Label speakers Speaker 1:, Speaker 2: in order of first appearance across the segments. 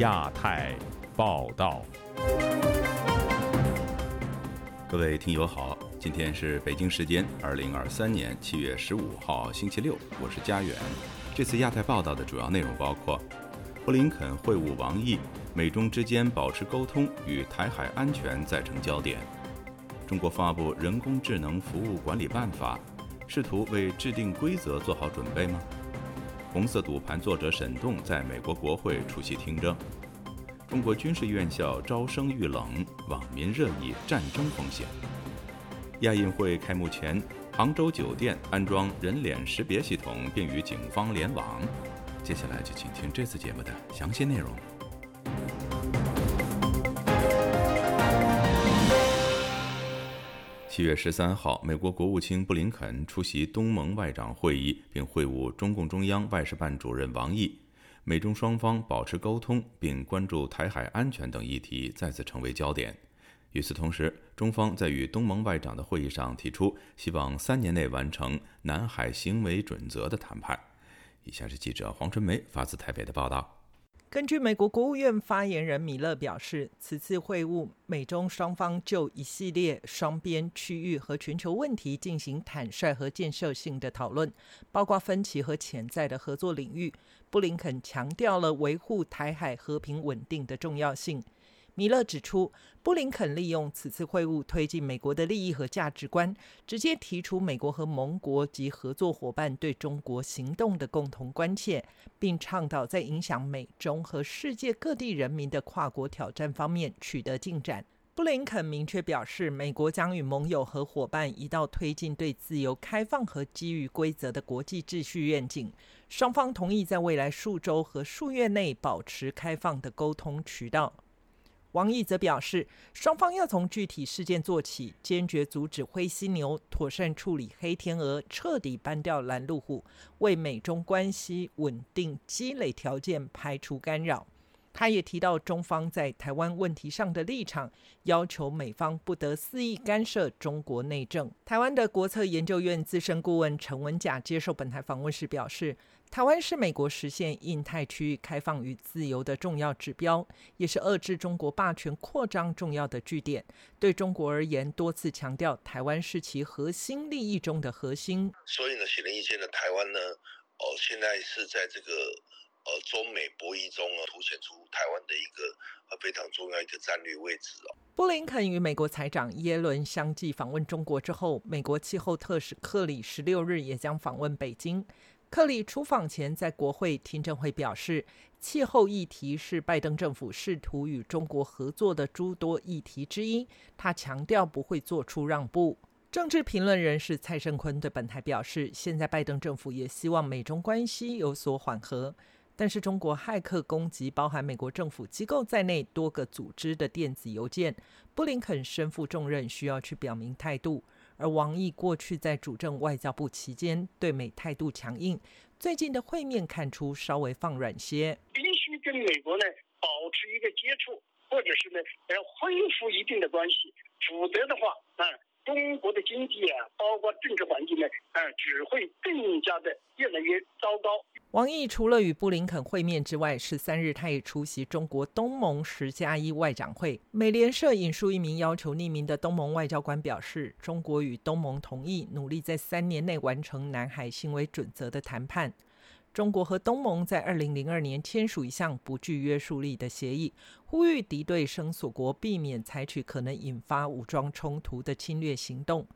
Speaker 1: 亚太报道，
Speaker 2: 各位听友好，今天是北京时间二零二三年七月十五号星期六，我是佳远。这次亚太报道的主要内容包括：布林肯会晤王毅，美中之间保持沟通与台海安全再成焦点；中国发布人工智能服务管理办法，试图为制定规则做好准备吗？红色赌盘作者沈栋在美国国会出席听证。中国军事院校招生遇冷，网民热议战争风险。亚运会开幕前，杭州酒店安装人脸识别系统，并与警方联网。接下来就请听这次节目的详细内容。七月十三号，美国国务卿布林肯出席东盟外长会议，并会晤中共中央外事办主任王毅。美中双方保持沟通，并关注台海安全等议题再次成为焦点。与此同时，中方在与东盟外长的会议上提出，希望三年内完成南海行为准则的谈判。以下是记者黄春梅发自台北的报道。
Speaker 3: 根据美国国务院发言人米勒表示，此次会晤，美中双方就一系列双边、区域和全球问题进行坦率和建设性的讨论，包括分歧和潜在的合作领域。布林肯强调了维护台海和平稳定的重要性。米勒指出，布林肯利用此次会晤推进美国的利益和价值观，直接提出美国和盟国及合作伙伴对中国行动的共同关切，并倡导在影响美中和世界各地人民的跨国挑战方面取得进展。布林肯明确表示，美国将与盟友和伙伴一道推进对自由、开放和基于规则的国际秩序愿景。双方同意在未来数周和数月内保持开放的沟通渠道。王毅则表示，双方要从具体事件做起，坚决阻止灰犀牛，妥善处理黑天鹅，彻底搬掉拦路虎，为美中关系稳定积累条件，排除干扰。他也提到中方在台湾问题上的立场，要求美方不得肆意干涉中国内政。台湾的国策研究院资深顾问陈文甲接受本台访问时表示。台湾是美国实现印太区域开放与自由的重要指标，也是遏制中国霸权扩张重要的据点。对中国而言，多次强调台湾是其核心利益中的核心。
Speaker 4: 所以呢，显而易见的，台湾呢，哦，现在是在这个呃中美博弈中啊，凸显出台湾的一个呃非常重要一个战略位置哦。
Speaker 3: 布林肯与美国财长耶伦相继访问中国之后，美国气候特使克里十六日也将访问北京。克里出访前在国会听证会表示，气候议题是拜登政府试图与中国合作的诸多议题之一。他强调不会做出让步。政治评论人士蔡胜坤对本台表示，现在拜登政府也希望美中关系有所缓和，但是中国骇客攻击包含美国政府机构在内多个组织的电子邮件，布林肯身负重任，需要去表明态度。而王毅过去在主政外交部期间对美态度强硬，最近的会面看出稍微放软些。
Speaker 5: 必须跟美国呢保持一个接触，或者是呢要恢复一定的关系，否则的话，啊，中国的经济啊，包括政治环境呢，啊，只会更加的越来越糟糕。
Speaker 3: 王毅除了与布林肯会面之外，十三日他也出席中国东盟十加一外长会。美联社引述一名要求匿名的东盟外交官表示，中国与东盟同意努力在三年内完成南海行为准则的谈判。中国和东盟在二零零二年签署一项不具约束力的协议，呼吁敌对生索国避免采取可能引发武装冲突的侵略行动。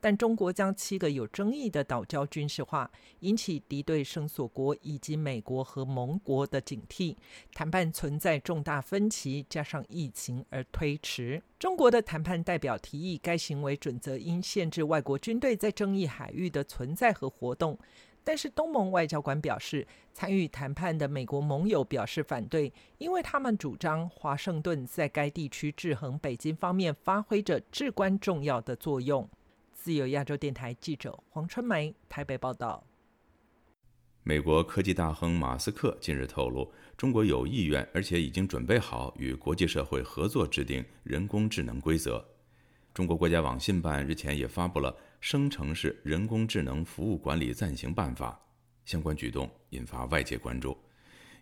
Speaker 3: 但中国将七个有争议的岛礁军事化，引起敌对生索国以及美国和盟国的警惕，谈判存在重大分歧，加上疫情而推迟。中国的谈判代表提议，该行为准则应限制外国军队在争议海域的存在和活动。但是东盟外交官表示，参与谈判的美国盟友表示反对，因为他们主张华盛顿在该地区制衡北京方面发挥着至关重要的作用。自由亚洲电台记者黄春梅台北报道。
Speaker 2: 美国科技大亨马斯克近日透露，中国有意愿，而且已经准备好与国际社会合作制定人工智能规则。中国国家网信办日前也发布了生成式人工智能服务管理暂行办法，相关举动引发外界关注。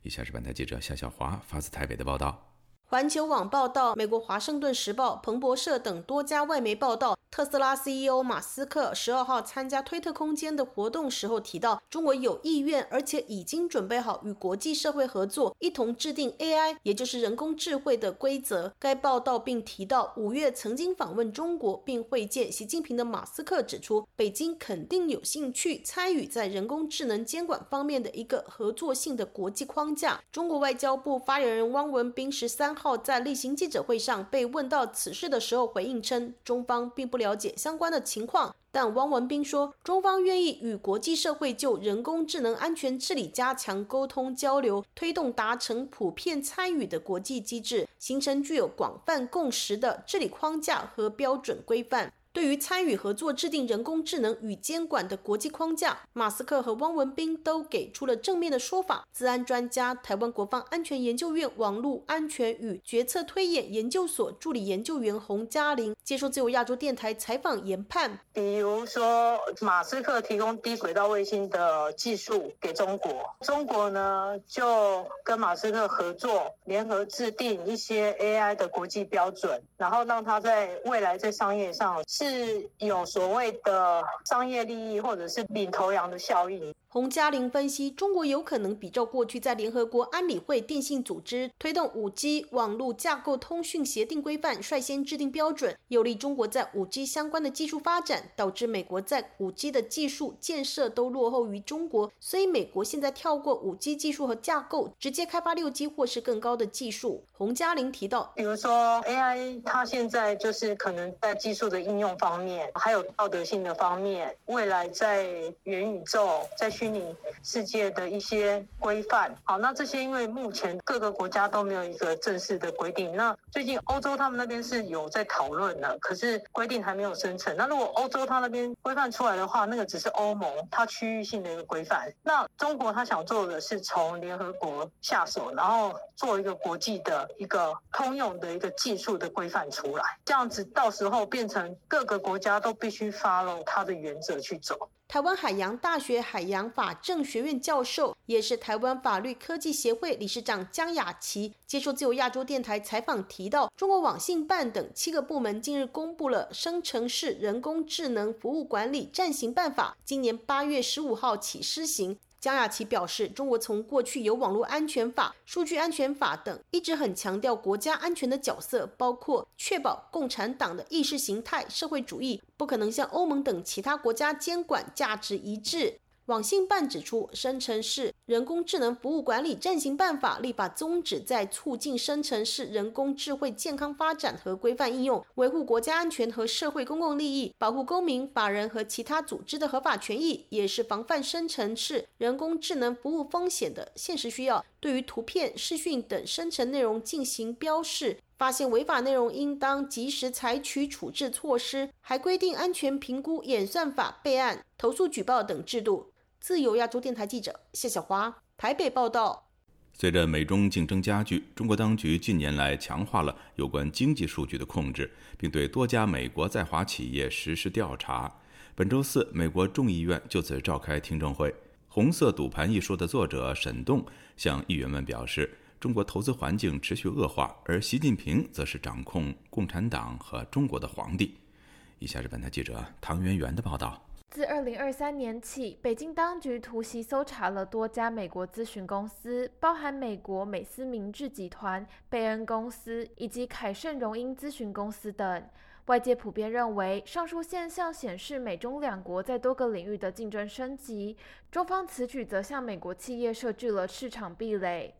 Speaker 2: 以下是本台记者夏小华发自台北的报道。
Speaker 6: 环球网报道，美国华盛顿时报、彭博社等多家外媒报道，特斯拉 CEO 马斯克十二号参加推特空间的活动时候提到，中国有意愿，而且已经准备好与国际社会合作，一同制定 AI，也就是人工智慧的规则。该报道并提到，五月曾经访问中国并会见习近平的马斯克指出，北京肯定有兴趣参与在人工智能监管方面的一个合作性的国际框架。中国外交部发言人汪文斌十三号。在例行记者会上被问到此事的时候，回应称，中方并不了解相关的情况。但汪文斌说，中方愿意与国际社会就人工智能安全治理加强沟通交流，推动达成普遍参与的国际机制，形成具有广泛共识的治理框架和标准规范。对于参与合作制定人工智能与监管的国际框架，马斯克和汪文斌都给出了正面的说法。资安专家、台湾国防安全研究院网络安全与决策推演研究所助理研究员洪嘉玲接受自由亚洲电台采访研判，
Speaker 7: 比如说马斯克提供低轨道卫星的技术给中国，中国呢就跟马斯克合作，联合制定一些 AI 的国际标准，然后让他在未来在商业上。是有所谓的商业利益，或者是领头羊的效应。
Speaker 6: 洪嘉玲分析，中国有可能比照过去在联合国安理会电信组织推动五 G 网络架构通讯协定规范，率先制定标准，有利中国在五 G 相关的技术发展，导致美国在五 G 的技术建设都落后于中国。所以美国现在跳过五 G 技术和架构，直接开发六 G 或是更高的技术。洪嘉玲提到，
Speaker 7: 比如说 AI，它现在就是可能在技术的应用方面，还有道德性的方面，未来在元宇宙在。虚拟世界的一些规范，好，那这些因为目前各个国家都没有一个正式的规定，那最近欧洲他们那边是有在讨论的，可是规定还没有生成。那如果欧洲他那边规范出来的话，那个只是欧盟它区域性的一个规范。那中国他想做的是从联合国下手，然后做一个国际的一个通用的一个技术的规范出来，这样子到时候变成各个国家都必须 follow 它的原则去走。
Speaker 6: 台湾海洋大学海洋法政学院教授，也是台湾法律科技协会理事长江雅琪接受自由亚洲电台采访提到，中国网信办等七个部门近日公布了《生成式人工智能服务管理暂行办法》，今年八月十五号起施行。江亚琪表示，中国从过去有网络安全法、数据安全法等，一直很强调国家安全的角色，包括确保共产党的意识形态、社会主义不可能像欧盟等其他国家监管价值一致。网信办指出，生成式人工智能服务管理暂行办法立法宗旨在促进生成式人工智慧健康发展和规范应用，维护国家安全和社会公共利益，保护公民、法人和其他组织的合法权益，也是防范生成式人工智能服务风险的现实需要。对于图片、视讯等生成内容进行标示，发现违法内容应当及时采取处置措施，还规定安全评估演算法备案、投诉举报等制度。自由亚洲电台记者谢小华台北报道：
Speaker 2: 随着美中竞争加剧，中国当局近年来强化了有关经济数据的控制，并对多家美国在华企业实施调查。本周四，美国众议院就此召开听证会。《红色赌盘》一书的作者沈栋向议员们表示，中国投资环境持续恶化，而习近平则是掌控共产党和中国的皇帝。以下是本台记者唐媛媛的报道。
Speaker 8: 自二零二三年起，北京当局突袭搜查了多家美国咨询公司，包含美国美思明治集团、贝恩公司以及凯盛荣英咨询公司等。外界普遍认为，上述现象显示美中两国在多个领域的竞争升级。中方此举则向美国企业设置了市场壁垒。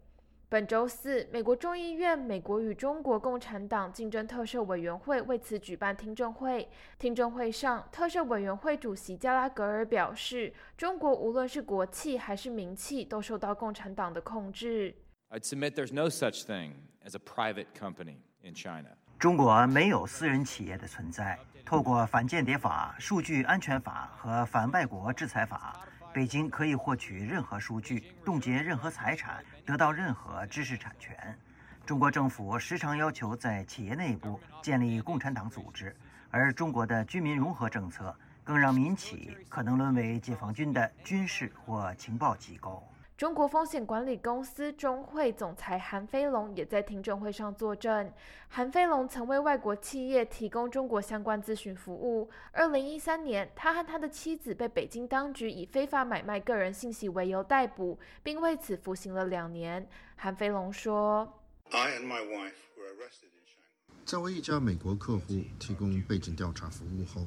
Speaker 8: 本周四，美国众议院美国与中国共产党竞争特赦委员会为此举办听证会。听证会上，特赦委员会主席加拉格尔表示，中国无论是国企还是民企，都受到共产党的控制。
Speaker 9: I'd submit there's no such thing as a private company in China.
Speaker 10: 中国没有私人企业的存在。透过反间谍法、数据安全法和反外国制裁法。北京可以获取任何数据，冻结任何财产，得到任何知识产权。中国政府时常要求在企业内部建立共产党组织，而中国的居民融合政策更让民企可能沦为解放军的军事或情报机构。
Speaker 8: 中国风险管理公司中汇总裁韩飞龙也在听证会上作证。韩飞龙曾为外国企业提供中国相关咨询服务。二零一三年，他和他的妻子被北京当局以非法买卖个人信息为由逮捕，并为此服刑了两年。韩飞龙说 i and my wife were arrested：“
Speaker 11: 在为一家美国客户提供背景调查服务后，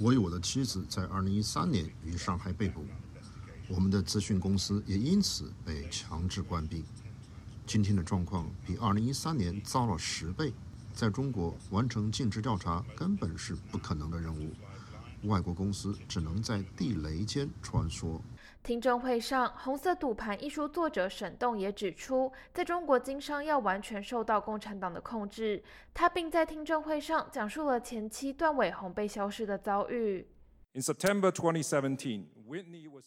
Speaker 11: 我与我的妻子在二零一三年于上海被捕。”我们的咨询公司也因此被强制关闭。今天的状况比2013年糟了十倍。在中国完成尽职调查根本是不可能的任务，外国公司只能在地雷间穿梭。
Speaker 8: 听证会上，《红色赌盘》一书作者沈栋也指出，在中国经商要完全受到共产党的控制。他并在听证会上讲述了前妻段伟宏被消失的遭遇。
Speaker 9: In September 2017, Whitney was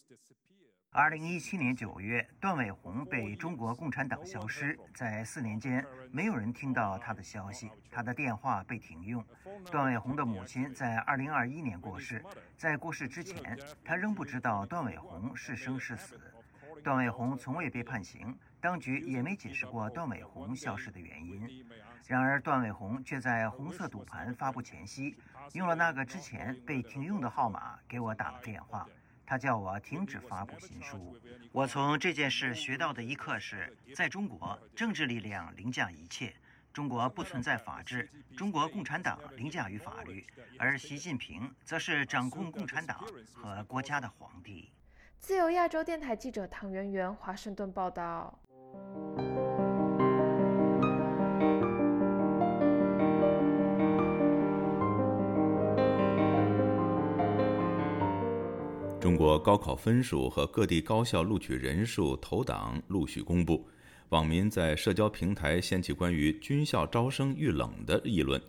Speaker 10: 二零一七年九月，段伟宏被中国共产党消失，在四年间，没有人听到他的消息，他的电话被停用。段伟宏的母亲在二零二一年过世，在过世之前，他仍不知道段伟宏是生是死。段伟宏从未被判刑，当局也没解释过段伟宏消失的原因。然而，段伟宏却在红色赌盘发布前夕，用了那个之前被停用的号码给我打了电话。他叫我停止发布新书。我从这件事学到的一课是，在中国，政治力量凌驾一切。中国不存在法治，中国共产党凌驾于法律，而习近平则是掌控共产党和国家的皇帝。
Speaker 8: 自由亚洲电台记者唐媛媛华盛顿报道。
Speaker 2: 中国高考分数和各地高校录取人数投档陆续公布，网民在社交平台掀起关于军校招生遇冷的议论。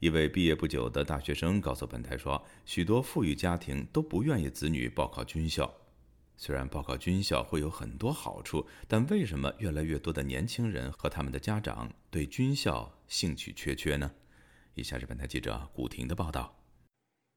Speaker 2: 一位毕业不久的大学生告诉本台说：“许多富裕家庭都不愿意子女报考军校。虽然报考军校会有很多好处，但为什么越来越多的年轻人和他们的家长对军校兴趣缺缺呢？”以下是本台记者古婷的报道。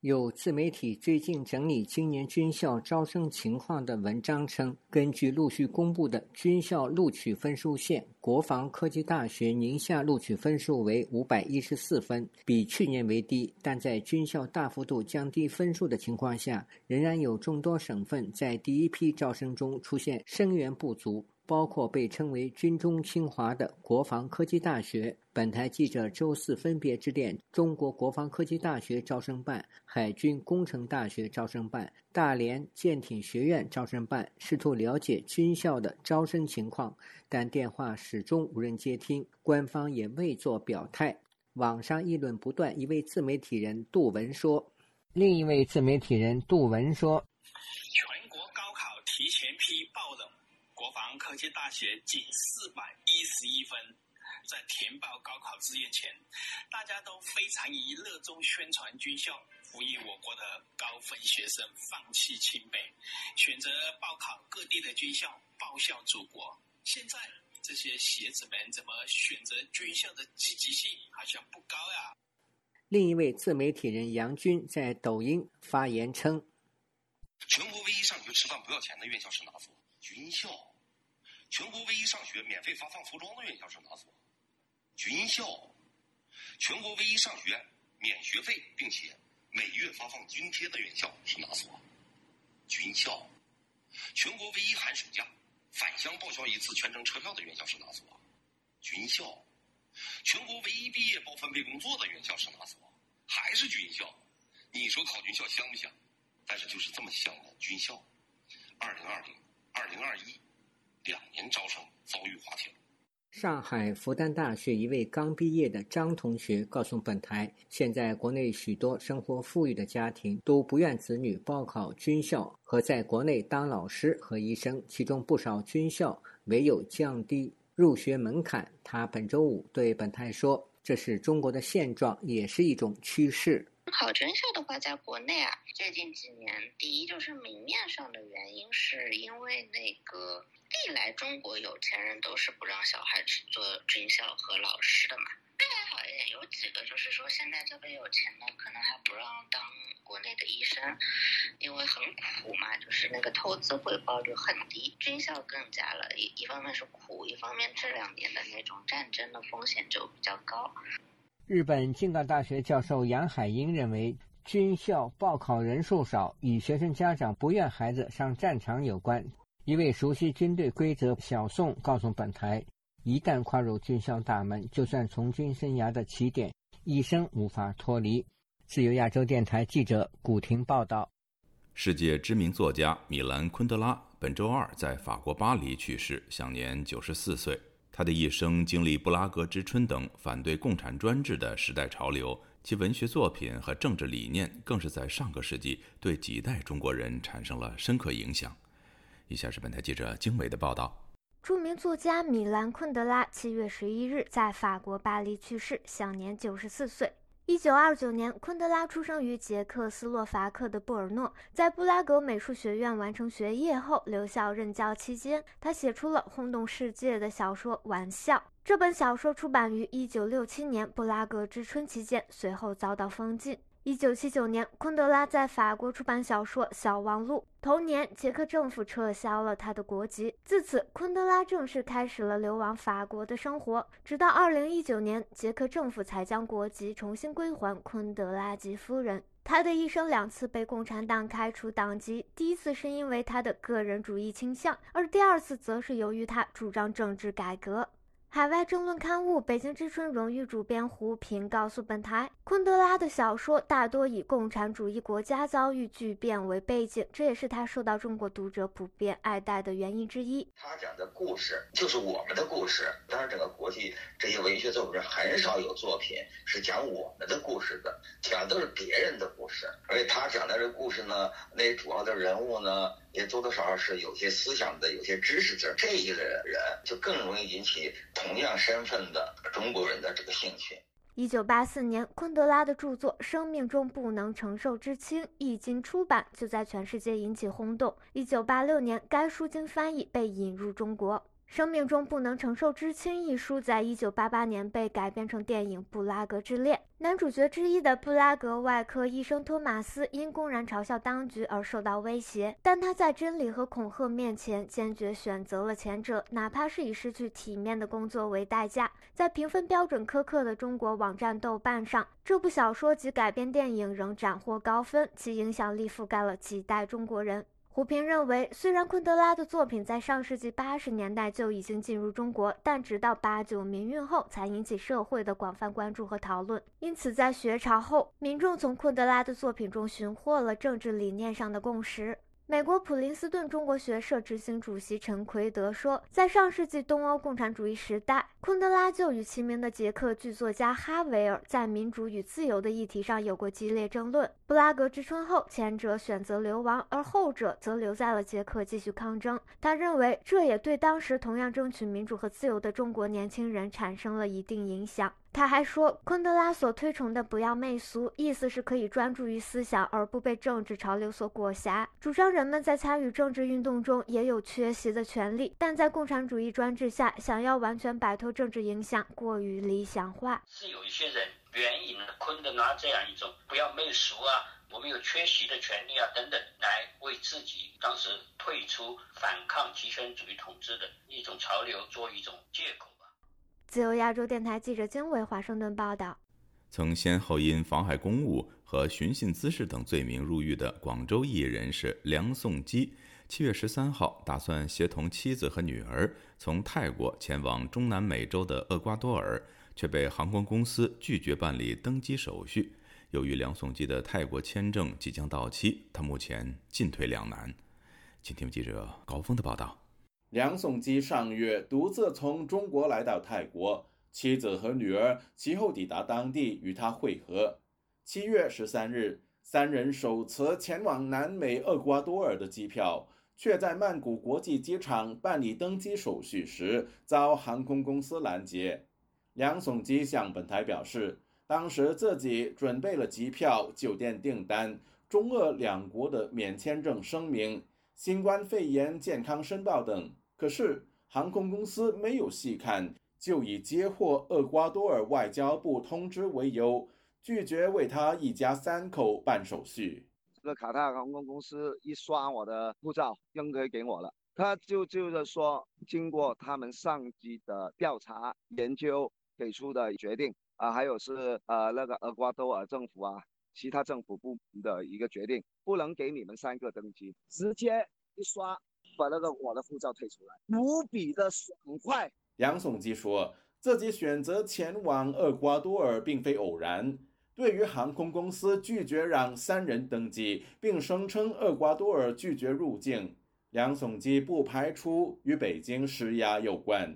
Speaker 12: 有自媒体最近整理今年军校招生情况的文章称，根据陆续公布的军校录取分数线，国防科技大学宁夏录取分数为五百一十四分，比去年为低。但在军校大幅度降低分数的情况下，仍然有众多省份在第一批招生中出现生源不足。包括被称为“军中清华”的国防科技大学。本台记者周四分别致电中国国防科技大学招生办、海军工程大学招生办、大连舰艇学院招生办，试图了解军校的招生情况，但电话始终无人接听，官方也未作表态。网上议论不断。一位自媒体人杜文说：“另一位自媒体人杜文说。”
Speaker 13: 全国高考提前批爆冷，国防科技大学仅四百一十一分，在填报高考志愿前，大家都非常以热衷宣传军校，呼吁我国的高分学生放弃清北，选择报考各地的军校，报效祖国。现在这些学子们怎么选择军校的积极性好像不高呀？
Speaker 12: 另一位自媒体人杨军在抖音发言称：“
Speaker 14: 全国唯一上学吃饭不要钱的院校是哪所？军校。”全国唯一上学免费发放服装的院校是哪所？军校。全国唯一上学免学费并且每月发放津贴的院校是哪所？军校。全国唯一寒暑假返乡报销一次全程车票的院校是哪所？军校。全国唯一毕业包分配工作的院校是哪所？还是军校。你说考军校香不香？但是就是这么香的军校。二零二零，二零二一。两年招生遭遇滑铁卢。
Speaker 12: 上海复旦大学一位刚毕业的张同学告诉本台，现在国内许多生活富裕的家庭都不愿子女报考军校和在国内当老师和医生，其中不少军校唯有降低入学门槛。他本周五对本台说：“这是中国的现状，也是一种趋势。”
Speaker 15: 考军校的话，在国内啊，最近几年，第一就是明面上的原因，是因为那个历来中国有钱人都是不让小孩去做军校和老师的嘛。现在好一点，有几个就是说现在特别有钱的，可能还不让当。国内的医生，因为很苦嘛，就是那个投资回报率很低，军校更加了，一一方面是苦，一方面这两年的那种战争的风险就比较高。
Speaker 12: 日本京港大学教授杨海英认为，军校报考人数少与学生家长不愿孩子上战场有关。一位熟悉军队规则小宋告诉本台。一旦跨入军校大门，就算从军生涯的起点，一生无法脱离。自由亚洲电台记者古婷报道：
Speaker 2: 世界知名作家米兰·昆德拉本周二在法国巴黎去世，享年九十四岁。他的一生经历布拉格之春等反对共产专制的时代潮流，其文学作品和政治理念更是在上个世纪对几代中国人产生了深刻影响。以下是本台记者经纬的报道。
Speaker 16: 著名作家米兰·昆德拉七月十一日在法国巴黎去世，享年九十四岁。一九二九年，昆德拉出生于捷克斯洛伐克的布尔诺。在布拉格美术学院完成学业后，留校任教期间，他写出了轰动世界的小说《玩笑》。这本小说出版于一九六七年布拉格之春期间，随后遭到封禁。一九七九年，昆德拉在法国出版小说《小王录》。同年，捷克政府撤销了他的国籍，自此，昆德拉正式开始了流亡法国的生活。直到二零一九年，捷克政府才将国籍重新归还昆德拉及夫人。他的一生两次被共产党开除党籍，第一次是因为他的个人主义倾向，而第二次则是由于他主张政治改革。海外政论刊物《北京之春》荣誉主编胡平告诉本台，昆德拉的小说大多以共产主义国家遭遇巨变为背景，这也是他受到中国读者普遍爱戴的原因之一。
Speaker 17: 他讲的故事就是我们的故事，当然整个国际这些文学作品很少有作品是讲我们的故事的，讲的都是别人的故事。而且他讲的这故事呢，那主要的人物呢。也多多少少是有些思想的、有些知识的这一类人，就更容易引起同样身份的中国人的这个兴趣。
Speaker 16: 一九八四年，昆德拉的著作《生命中不能承受之轻》一经出版，就在全世界引起轰动。一九八六年，该书经翻译被引入中国。《生命中不能承受之轻》一书在一九八八年被改编成电影《布拉格之恋》。男主角之一的布拉格外科医生托马斯因公然嘲笑当局而受到威胁，但他在真理和恐吓面前坚决选择了前者，哪怕是以失去体面的工作为代价。在评分标准苛刻的中国网站豆瓣上，这部小说及改编电影仍斩获高分，其影响力覆盖了几代中国人。胡平认为，虽然昆德拉的作品在上世纪八十年代就已经进入中国，但直到八九民运后才引起社会的广泛关注和讨论。因此，在学潮后，民众从昆德拉的作品中寻获了政治理念上的共识。美国普林斯顿中国学社执行主席陈奎德说，在上世纪东欧共产主义时代，昆德拉就与其名的捷克剧作家哈维尔在民主与自由的议题上有过激烈争论。布拉格之春后，前者选择流亡，而后者则留在了捷克继续抗争。他认为，这也对当时同样争取民主和自由的中国年轻人产生了一定影响。他还说，昆德拉所推崇的“不要媚俗”，意思是可以专注于思想，而不被政治潮流所裹挟。主张人们在参与政治运动中也有缺席的权利，但在共产主义专制下，想要完全摆脱政治影响，过于理想化。
Speaker 13: 是有一些人援引了昆德拉这样一种“不要媚俗”啊，我们有缺席的权利啊等等，来为自己当时退出反抗极权主义统治的一种潮流做一种借口。
Speaker 16: 自由亚洲电台记者经纬华盛顿报道：
Speaker 2: 曾先后因妨害公务和寻衅滋事等罪名入狱的广州艺人士梁颂基，七月十三号打算协同妻子和女儿从泰国前往中南美洲的厄瓜多尔，却被航空公司拒绝办理登机手续。由于梁颂基的泰国签证即将到期，他目前进退两难。请听记者高峰的报道。
Speaker 18: 梁颂基上月独自从中国来到泰国，妻子和女儿其后抵达当地与他会合。七月十三日，三人手持前往南美厄瓜多尔的机票，却在曼谷国际机场办理登机手续时遭航空公司拦截。梁颂基向本台表示，当时自己准备了机票、酒店订单、中俄两国的免签证声明、新冠肺炎健康申报等。可是航空公司没有细看，就以接获厄瓜多尔外交部通知为由，拒绝为他一家三口办手续。
Speaker 19: 这个卡塔尔航空公司一刷我的护照，扔给给我了。他就就是说，经过他们上级的调查研究给出的决定啊，还有是呃那个厄瓜多尔政府啊，其他政府部门的一个决定，不能给你们三个登机，直接一刷把那个我的护照退出来，无比的爽快。
Speaker 18: 杨颂基说自己选择前往厄瓜多尔并非偶然。对于航空公司拒绝让三人登机，并声称厄瓜多尔拒绝入境。梁颂基不排除与北京施压有关。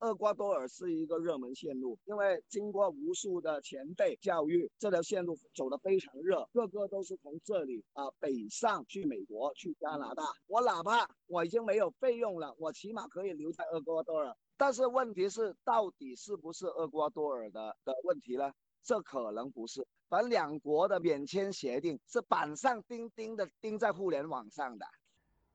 Speaker 19: 厄瓜多尔是一个热门线路，因为经过无数的前辈教育，这条线路走得非常热，个个都是从这里啊北上去美国、去加拿大。我哪怕我已经没有费用了，我起码可以留在厄瓜多尔。但是问题是，到底是不是厄瓜多尔的的问题呢？这可能不是。反正两国的免签协定是板上钉钉的钉在互联网上的。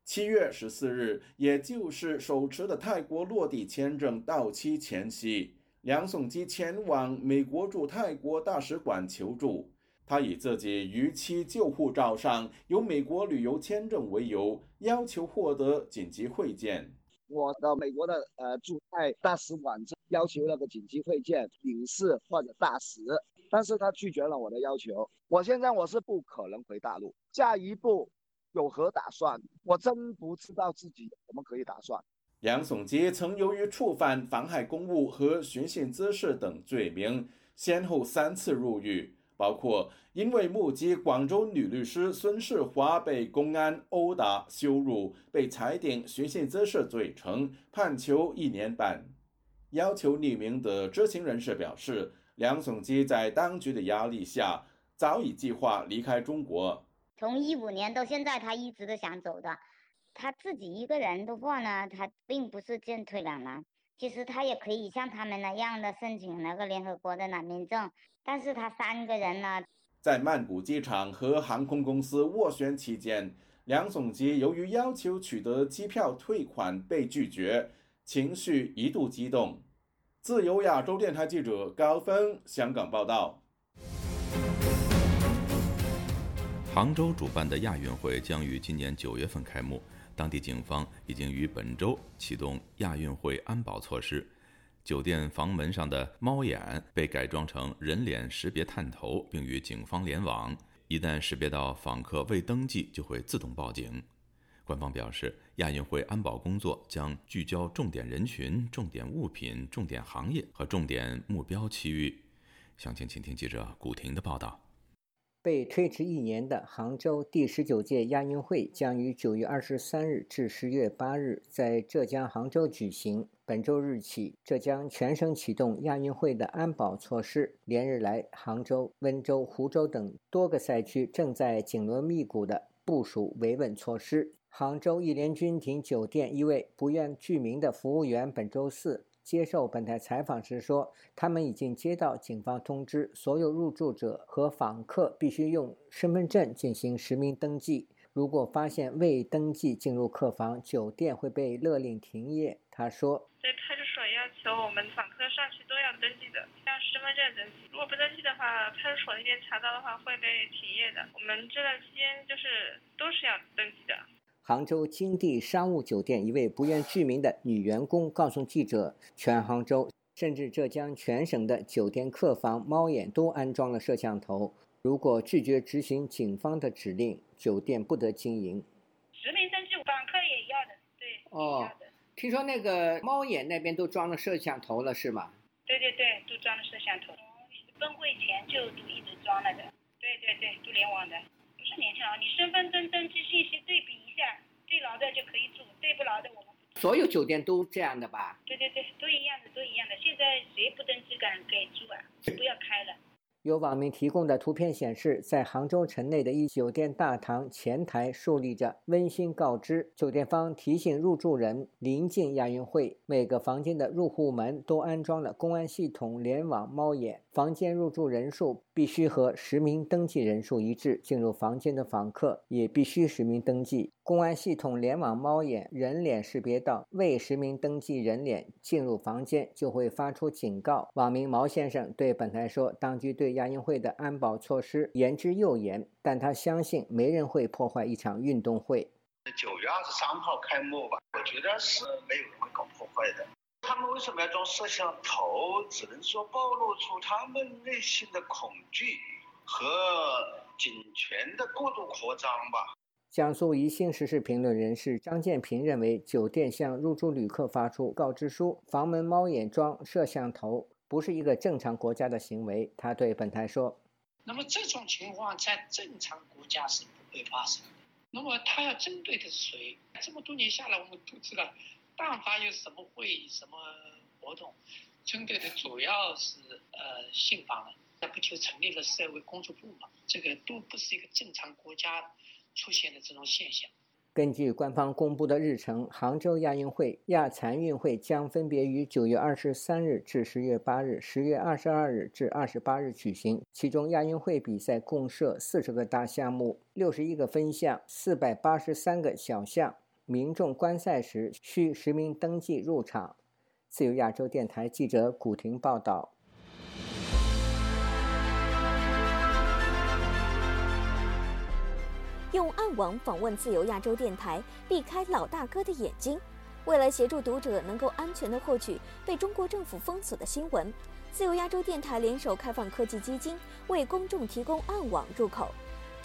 Speaker 18: 七月十四日，也就是手持的泰国落地签证到期前夕，梁颂基前往美国驻泰国大使馆求助。他以自己逾期旧护照上有美国旅游签证为由，要求获得紧急会见。
Speaker 19: 我的美国的呃驻泰大使馆要求那个紧急会见领事或者大使，但是他拒绝了我的要求。我现在我是不可能回大陆，下一步。有何打算？我真不知道自己有什么可以打算。
Speaker 18: 梁颂基曾由于触犯妨害公务和寻衅滋事等罪名，先后三次入狱，包括因为目击广州女律师孙世华被公安殴打羞辱，被裁定寻衅滋事罪成，判囚一年半。要求匿名的知情人士表示，梁颂基在当局的压力下，早已计划离开中国。
Speaker 20: 从一五年到现在，他一直都想走的。他自己一个人的话呢，他并不是进退两难。其实他也可以像他们那样的申请那个联合国的难民证，但是他三个人呢，
Speaker 18: 在曼谷机场和航空公司斡旋期间，梁总机由于要求取得机票退款被拒绝，情绪一度激动。自由亚洲电台记者高峰香港报道。
Speaker 2: 杭州主办的亚运会将于今年九月份开幕，当地警方已经于本周启动亚运会安保措施。酒店房门上的猫眼被改装成人脸识别探头，并与警方联网，一旦识别到访客未登记，就会自动报警。官方表示，亚运会安保工作将聚焦重点人群、重点物品、重点行业和重点目标区域。详情，请听记者古婷的报道。
Speaker 12: 被推迟一年的杭州第十九届亚运会将于九月二十三日至十月八日在浙江杭州举行。本周日起，浙江全省启动亚运会的安保措施。连日来，杭州、温州、湖州等多个赛区正在紧锣密鼓地部署维稳措施。杭州一联君庭酒店一位不愿具名的服务员本周四。接受本台采访时说，他们已经接到警方通知，所有入住者和访客必须用身份证进行实名登记。如果发现未登记进入客房，酒店会被勒令停业。他说，
Speaker 21: 在派出所要求我们访客上去都要登记的，像身份证登记。如果不登记的话，派出所那边查到的话会被停业的。我们这段期间就是都是要登记的。
Speaker 12: 杭州金地商务酒店一位不愿具名的女员工告诉记者：“全杭州，甚至浙江全省的酒店客房猫眼都安装了摄像头。如果拒绝执行警方的指令，酒店不得经营。”
Speaker 21: 实名登记，访客也要的，对，
Speaker 12: 哦，听说那个猫眼那边都装了摄像头了，是吗？
Speaker 21: 对对对，都装了摄像头，分会前就都一直装了的。对对对，都联网的。不是年轻人，你身份证登记信息对比。对牢的就可以住，对不牢的我们。
Speaker 12: 所有酒店都这样的吧？
Speaker 21: 对对对，都一样的，都一样的。现在谁不登记敢给住啊？不要开了。
Speaker 12: 有网民提供的图片显示，在杭州城内的一酒店大堂前台竖立着温馨告知，酒店方提醒入住人，临近亚运会，每个房间的入户门都安装了公安系统联网猫眼，房间入住人数必须和实名登记人数一致，进入房间的访客也必须实名登记。公安系统联网猫眼人脸识别到未实名登记人脸进入房间，就会发出警告。网民毛先生对本台说：“当局对亚运会的安保措施言之又严，但他相信没人会破坏一场运动会。”
Speaker 22: 九月二十三号开幕吧，我觉得是没有人会搞破坏的。他们为什么要装摄像头？只能说暴露出他们内心的恐惧和警权的过度扩张吧。
Speaker 12: 江苏宜兴时事评论人士张建平认为，酒店向入住旅客发出告知书，房门猫眼装摄像头，不是一个正常国家的行为。他对本台说：“
Speaker 23: 那么这种情况在正常国家是不会发生的。那么他要针对的是谁？这么多年下来，我们都知道。”但凡有什么会议、什么活动，针对的主要是呃信访人，那不就成立了社会工作部嘛？这个都不是一个正常国家出现的这种现象。
Speaker 12: 根据官方公布的日程，杭州亚运会、亚残运会将分别于九月二十三日至十月八日、十月二十二日至二十八日举行。其中，亚运会比赛共设四十个大项目、六十一个分项、四百八十三个小项。民众观赛时需实名登记入场。自由亚洲电台记者古婷报道。
Speaker 24: 用暗网访问自由亚洲电台，避开老大哥的眼睛。为了协助读者能够安全地获取被中国政府封锁的新闻，自由亚洲电台联手开放科技基金，为公众提供暗网入口。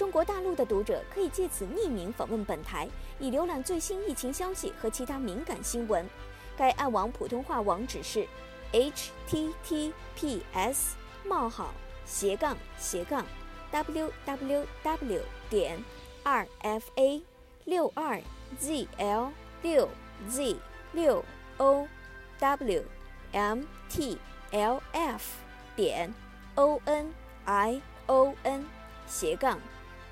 Speaker 24: 中国大陆的读者可以借此匿名访问本台，以浏览最新疫情消息和其他敏感新闻。该暗网普通话网址是 h t t p s 冒号斜杠斜杠 w w w 点 r f a 六二 z l 六 z 六 o w m t l f 点 o n i o n 斜杠。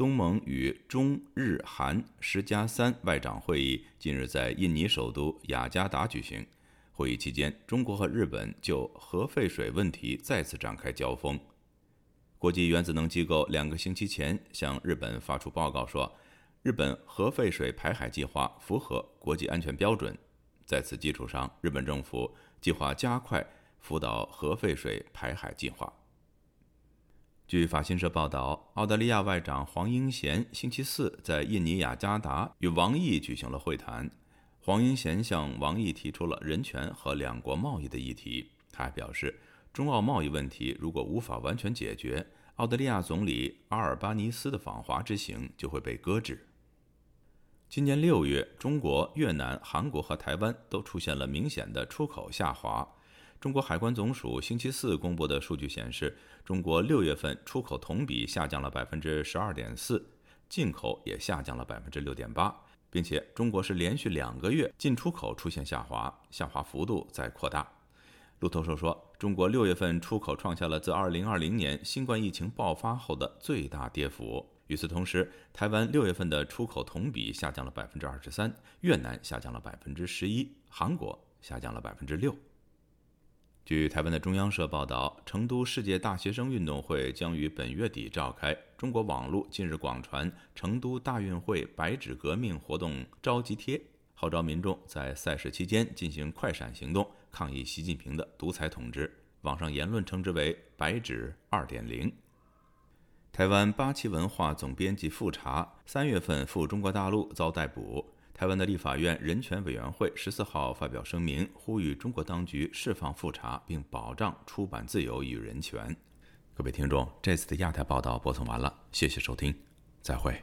Speaker 2: 东盟与中日韩十加三外长会议近日在印尼首都雅加达举行。会议期间，中国和日本就核废水问题再次展开交锋。国际原子能机构两个星期前向日本发出报告说，日本核废水排海计划符合国际安全标准。在此基础上，日本政府计划加快福岛核废水排海计划。据法新社报道，澳大利亚外长黄英贤星期四在印尼雅加达与王毅举行了会谈。黄英贤向王毅提出了人权和两国贸易的议题。他还表示，中澳贸易问题如果无法完全解决，澳大利亚总理阿尔巴尼斯的访华之行就会被搁置。今年六月，中国、越南、韩国和台湾都出现了明显的出口下滑。中国海关总署星期四公布的数据显示，中国六月份出口同比下降了百分之十二点四，进口也下降了百分之六点八，并且中国是连续两个月进出口出现下滑，下滑幅度在扩大。路透社说，中国六月份出口创下了自二零二零年新冠疫情爆发后的最大跌幅。与此同时，台湾六月份的出口同比下降了百分之二十三，越南下降了百分之十一，韩国下降了百分之六。据台湾的中央社报道，成都世界大学生运动会将于本月底召开。中国网络近日广传成都大运会白纸革命活动召集贴，号召民众在赛事期间进行快闪行动，抗议习近平的独裁统治。网上言论称之为“白纸二点零”。台湾八旗文化总编辑复查三月份赴中国大陆遭逮捕。台湾的立法院人权委员会十四号发表声明，呼吁中国当局释放复查，并保障出版自由与人权。各位听众，这次的亚太报道播送完了，谢谢收听，再会。